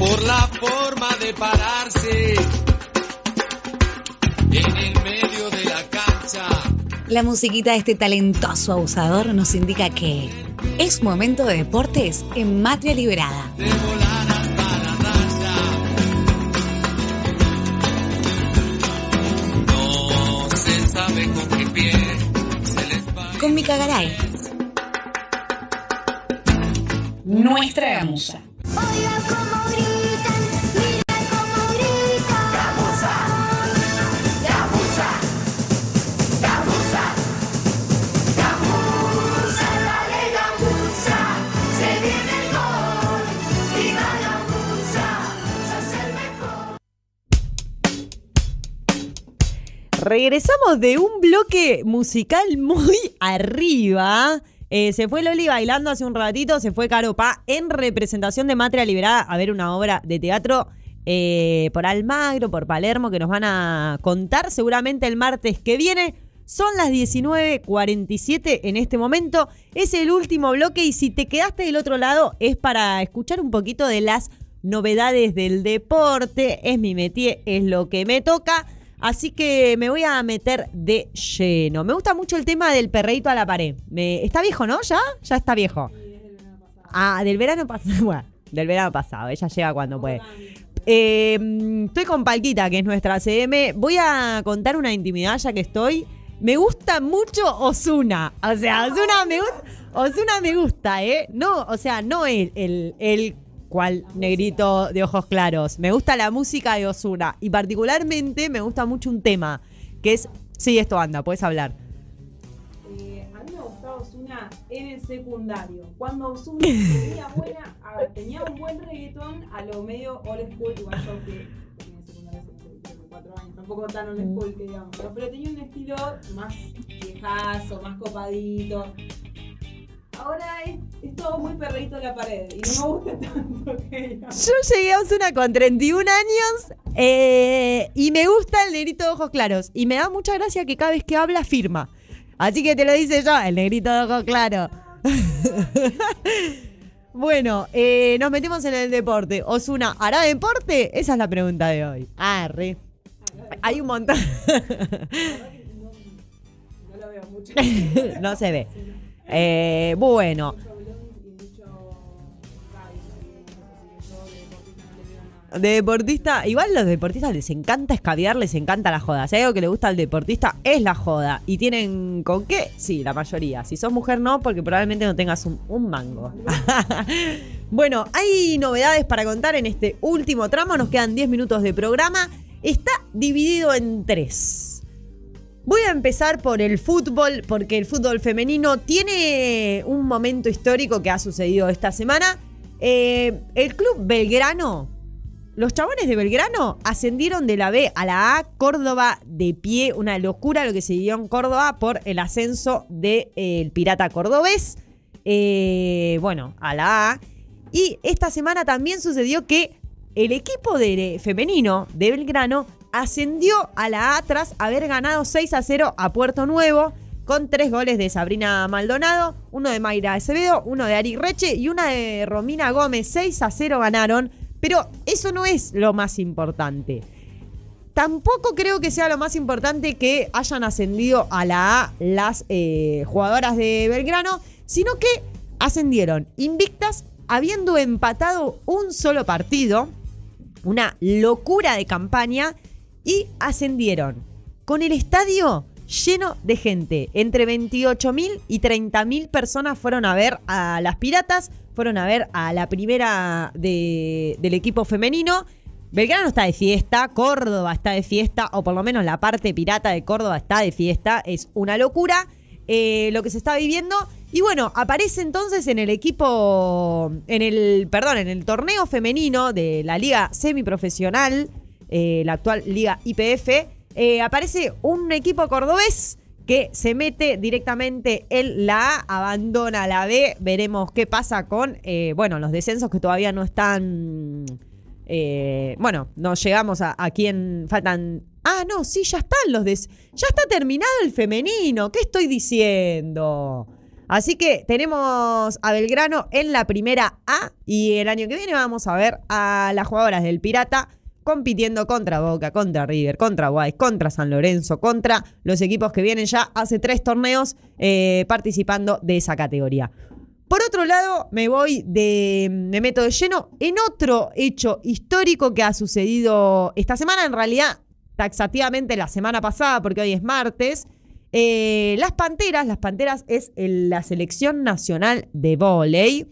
por la forma de pararse en el medio de la cancha. La musiquita de este talentoso abusador nos indica que es momento de deportes en Matria Liberada. De volar hasta la raya. No se sabe con qué pie se les va. Con mi cagaray. Nuestra gamusa. Oiga cómo gritan, mira cómo gritan. Gamuza, gamuza, gamuza, gamuza, dale gamuza. Se viene el gol, viva gamuza, sos el mejor. Regresamos de un bloque musical muy arriba. Eh, se fue Loli bailando hace un ratito, se fue Caro Pa en representación de Matria Liberada a ver una obra de teatro eh, por Almagro, por Palermo, que nos van a contar seguramente el martes que viene. Son las 19.47 en este momento. Es el último bloque y si te quedaste del otro lado es para escuchar un poquito de las novedades del deporte. Es mi métier, es lo que me toca. Así que me voy a meter de lleno. Me gusta mucho el tema del perreíto a la pared. Me- está viejo, ¿no? ¿Ya? Ya está viejo. Ah, del verano pasado. Bueno, del verano pasado. Ella llega cuando puede. Eh, mm, estoy con Palquita, que es nuestra CM. Voy a contar una intimidad ya que estoy. Me gusta mucho Osuna. O sea, Osuna me gusta. Osuna me gusta, ¿eh? No, o sea, no el, el, el cual negrito de ojos claros. Me gusta la música de Osuna. Y particularmente me gusta mucho un tema. Que es. Sí, esto anda, puedes hablar. Eh, a mí me gustaba Ozuna en el secundario. Cuando Ozuna tenía buena, a tenía un buen reggaetón a lo medio old school, igual yo que tenía secundario hace cuatro años, tampoco tan old school que digamos, pero, pero tenía un estilo más viejazo, más copadito. Ahora es, es todo muy perreíto en la pared y no me gusta tanto que digamos. Yo llegué a Osuna con 31 años eh, y me gusta el negrito de ojos claros. Y me da mucha gracia que cada vez que habla firma. Así que te lo dice yo, el negrito de ojos claros. bueno, eh, nos metemos en el deporte. Osuna, ¿hará deporte? Esa es la pregunta de hoy. Arre. Hay un montón. No lo veo mucho. no se ve. Eh, bueno. De deportista, igual los deportistas les encanta escabiar, les encanta la joda. Si hay algo que le gusta al deportista es la joda. ¿Y tienen con qué? Sí, la mayoría. Si sos mujer no, porque probablemente no tengas un, mango. bueno, hay novedades para contar en este último tramo. Nos quedan 10 minutos de programa. Está dividido en tres. Voy a empezar por el fútbol, porque el fútbol femenino tiene un momento histórico que ha sucedido esta semana. Eh, el club Belgrano, los chabones de Belgrano ascendieron de la B a la A, Córdoba de pie, una locura lo que se dio en Córdoba por el ascenso del Pirata Cordobés, eh, bueno, a la A. Y esta semana también sucedió que el equipo de, femenino de Belgrano ascendió a la A tras haber ganado 6 a 0 a Puerto Nuevo con tres goles de Sabrina Maldonado, uno de Mayra Acevedo, uno de Ari Reche y una de Romina Gómez. 6 a 0 ganaron, pero eso no es lo más importante. Tampoco creo que sea lo más importante que hayan ascendido a la A las eh, jugadoras de Belgrano, sino que ascendieron invictas habiendo empatado un solo partido, una locura de campaña, y ascendieron con el estadio lleno de gente. Entre 28.000 y 30.000 personas fueron a ver a las piratas, fueron a ver a la primera de- del equipo femenino. Belgrano está de fiesta, Córdoba está de fiesta, o por lo menos la parte pirata de Córdoba está de fiesta. Es una locura eh, lo que se está viviendo. Y bueno, aparece entonces en el equipo, en el, perdón, en el torneo femenino de la liga semiprofesional, eh, la actual liga IPF, eh, aparece un equipo cordobés que se mete directamente en la A, abandona la B. Veremos qué pasa con, eh, bueno, los descensos que todavía no están... eh, bueno, no llegamos a, a quién faltan... Ah, no, sí, ya están los des... Ya está terminado el femenino. ¿Qué estoy diciendo? Así que tenemos a Belgrano en la primera A y el año que viene vamos a ver a las jugadoras del Pirata compitiendo contra Boca, contra River, contra Guay, contra San Lorenzo, contra los equipos que vienen ya hace tres torneos eh, participando de esa categoría. Por otro lado, me voy de. me meto de lleno en otro hecho histórico que ha sucedido esta semana, en realidad taxativamente la semana pasada, porque hoy es martes. Eh, las Panteras, las Panteras es la selección nacional de vóley.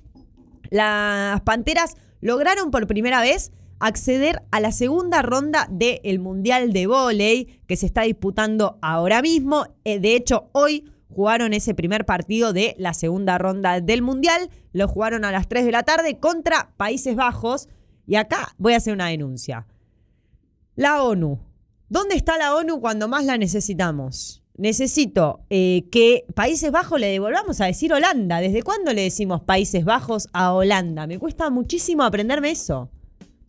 Las Panteras lograron por primera vez acceder a la segunda ronda del Mundial de Vóley que se está disputando ahora mismo. Eh, de hecho, hoy jugaron ese primer partido de la segunda ronda del Mundial. Lo jugaron a las 3 de la tarde contra Países Bajos. Y acá voy a hacer una denuncia. La ONU. ¿Dónde está la ONU cuando más la necesitamos? Necesito eh, que Países Bajos le devolvamos a decir Holanda. ¿Desde cuándo le decimos Países Bajos a Holanda? Me cuesta muchísimo aprenderme eso.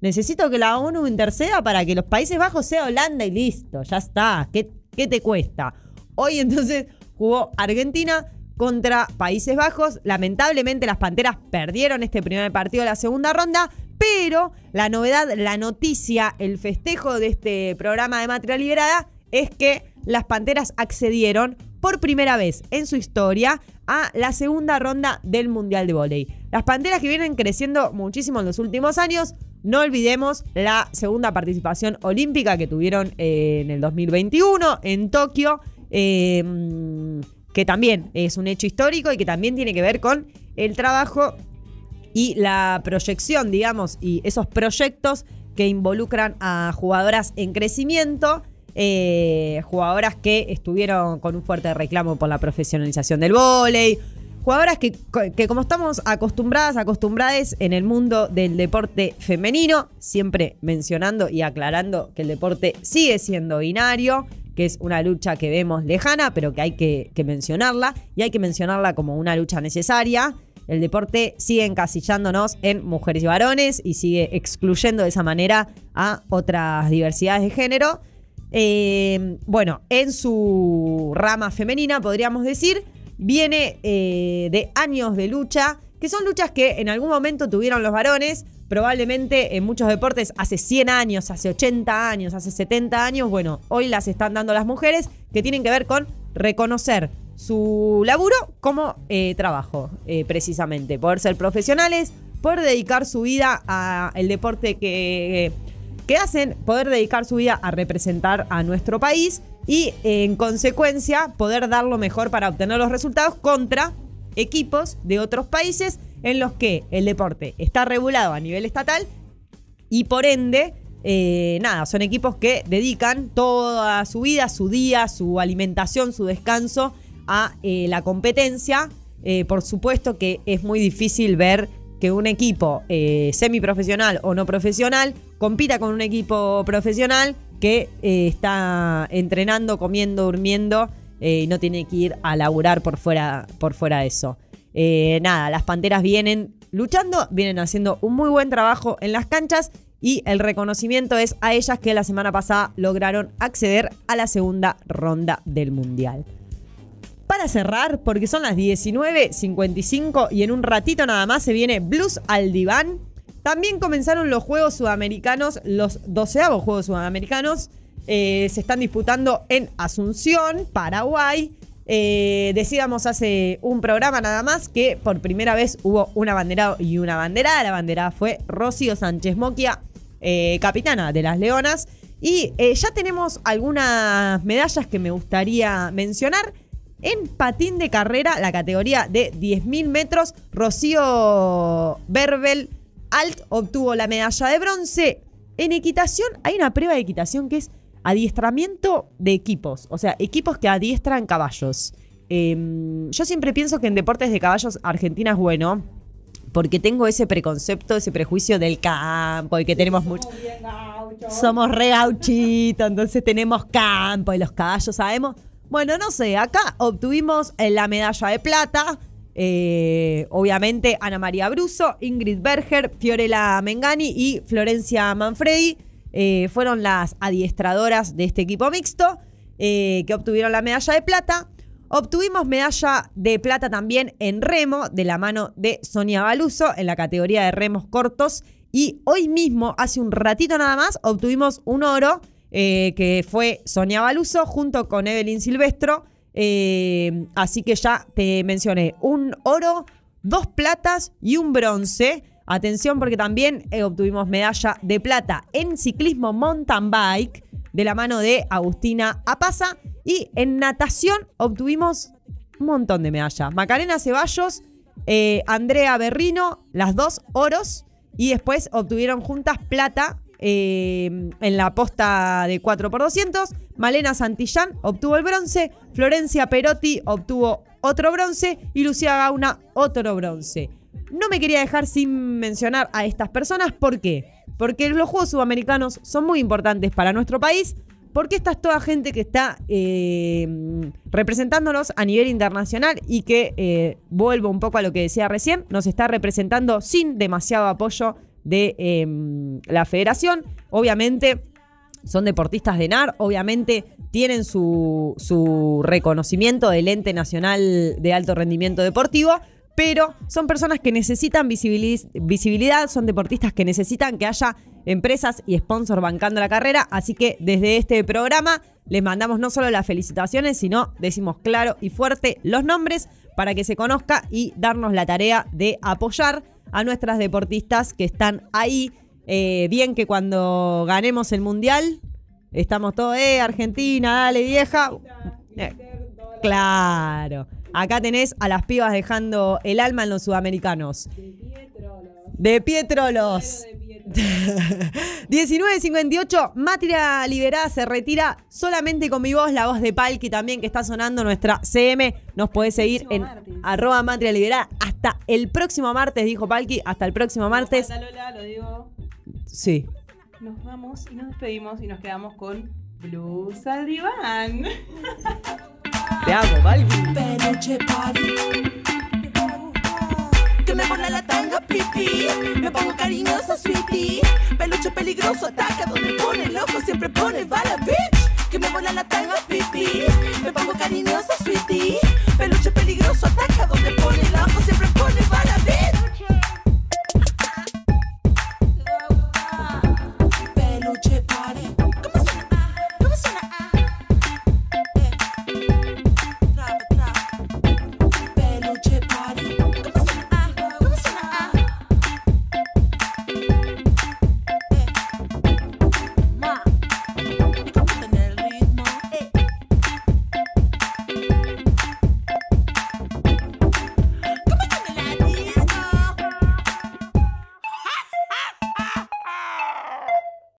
Necesito que la ONU interceda para que los Países Bajos sea Holanda y listo, ya está. ¿Qué, qué te cuesta? Hoy entonces jugó Argentina contra Países Bajos. Lamentablemente las Panteras perdieron este primer partido de la segunda ronda, pero la novedad, la noticia, el festejo de este programa de Matria Liberada es que las Panteras accedieron por primera vez en su historia a la segunda ronda del Mundial de Voley. Las Panteras que vienen creciendo muchísimo en los últimos años. No olvidemos la segunda participación olímpica que tuvieron eh, en el 2021 en Tokio, mm, que también es un hecho histórico y que también tiene que ver con el trabajo y la proyección, digamos, y esos proyectos que involucran a jugadoras en crecimiento, eh, jugadoras que estuvieron con un fuerte reclamo por la profesionalización del vóley, jugadoras que, como estamos acostumbradas, acostumbradas en el mundo del deporte femenino, siempre mencionando y aclarando que el deporte sigue siendo binario, que es una lucha que vemos lejana, pero que hay que, que mencionarla, y hay que mencionarla como una lucha necesaria. El deporte sigue encasillándonos en mujeres y varones y sigue excluyendo de esa manera a otras diversidades de género. Eh, bueno, en su rama femenina, podríamos decir, viene eh, de años de lucha, que son luchas que en algún momento tuvieron los varones, probablemente en muchos deportes hace 100 años, hace 80 años, hace 70 años, bueno, hoy las están dando las mujeres, que tienen que ver con reconocer su laburo como eh, trabajo, eh, precisamente, poder ser profesionales, poder dedicar su vida al deporte que, que hacen, poder dedicar su vida a representar a nuestro país y en consecuencia poder dar lo mejor para obtener los resultados contra equipos de otros países en los que el deporte está regulado a nivel estatal y por ende, eh, nada, son equipos que dedican toda su vida, su día, su alimentación, su descanso a eh, la competencia. Eh, por supuesto que es muy difícil ver que un equipo semiprofesional o no profesional compita con un equipo profesional que eh, está entrenando, comiendo, durmiendo eh, y no tiene que ir a laburar por fuera, por fuera de eso. Eh, nada, las Panteras vienen luchando, vienen haciendo un muy buen trabajo en las canchas y el reconocimiento es a ellas que la semana pasada lograron acceder a la segunda ronda del Mundial. Para cerrar, porque son las 19.55 y en un ratito nada más se viene Blues al diván. También comenzaron los Juegos Sudamericanos, los 12 Juegos Sudamericanos. eh, se están disputando en Asunción, Paraguay. Eh, decíamos hace un programa nada más que por primera vez hubo un abanderado y una banderada. La banderada fue Rocío Sánchez Moquia, eh, capitana de las Leonas. Y ya tenemos algunas medallas que me gustaría mencionar. En patín de carrera, la categoría de 10.000 metros, Rocío Berbel Alt obtuvo la medalla de bronce. En equitación, hay una prueba de equitación que es adiestramiento de equipos, o sea, equipos que adiestran caballos. Em, yo siempre pienso que en deportes de caballos Argentina es bueno, porque tengo ese preconcepto, ese prejuicio del campo y que tenemos mucho... Somos bien gauchos. Somos re gauchitos, entonces tenemos campo y los caballos sabemos. Bueno, no sé, acá obtuvimos eh, la medalla de plata. Eh, obviamente Ana María Bruso, Ingrid Berger, Fiorella Mengani y Florencia Manfredi eh, fueron las adiestradoras de este equipo mixto eh, que obtuvieron la medalla de plata. Obtuvimos medalla de plata también en remo de la mano de Sonia Baluso en la categoría de remos cortos. Y hoy mismo, hace un ratito nada más, obtuvimos un oro que fue Sonia Baluso junto con Evelyn Silvestro. Eh, así que ya te mencioné un oro, dos platas y un bronce. Atención porque también eh, obtuvimos medalla de plata en ciclismo mountain bike de la mano de Agustina Apaza. Y en natación obtuvimos un montón de medallas. Macarena Ceballos, eh, Andrea Berrino, las dos oros. Y después obtuvieron juntas plata eh, en la posta de 4x200. Malena Santillán obtuvo el bronce. Florencia Perotti obtuvo otro bronce. Y Lucía Gauna otro bronce. No me quería dejar sin mencionar a estas personas. ¿Por qué? Porque los Juegos Sudamericanos son muy importantes para nuestro país. Porque esta es toda gente que está eh, representándonos a nivel internacional y que, eh, vuelvo un poco a lo que decía recién, nos está representando sin demasiado apoyo de eh, la federación. Obviamente son deportistas de NAR, obviamente tienen su, su reconocimiento del ente nacional de alto rendimiento deportivo, pero son personas que necesitan visibilidad, son deportistas que necesitan que haya empresas y sponsors bancando la carrera, así que desde este programa les mandamos no solo las felicitaciones, sino decimos claro y fuerte los nombres para que se conozca y darnos la tarea de apoyar a nuestras deportistas que están ahí. Eh, bien que cuando ganemos el mundial, estamos todos, eh, Argentina, dale vieja. Eh, claro. Acá tenés a las pibas dejando el alma en los sudamericanos. De Pietrolos. 19.58, Matria Liberada se retira solamente con mi voz, la voz de Palki también que está sonando nuestra CM. Nos podés seguir en martes. arroba Matria Liberada hasta el próximo martes, dijo Palki, hasta el próximo martes. Lola, lo digo. Sí. Nos vamos y nos despedimos y nos quedamos con Blues al diván. Te amo, Palki. Que me la tanga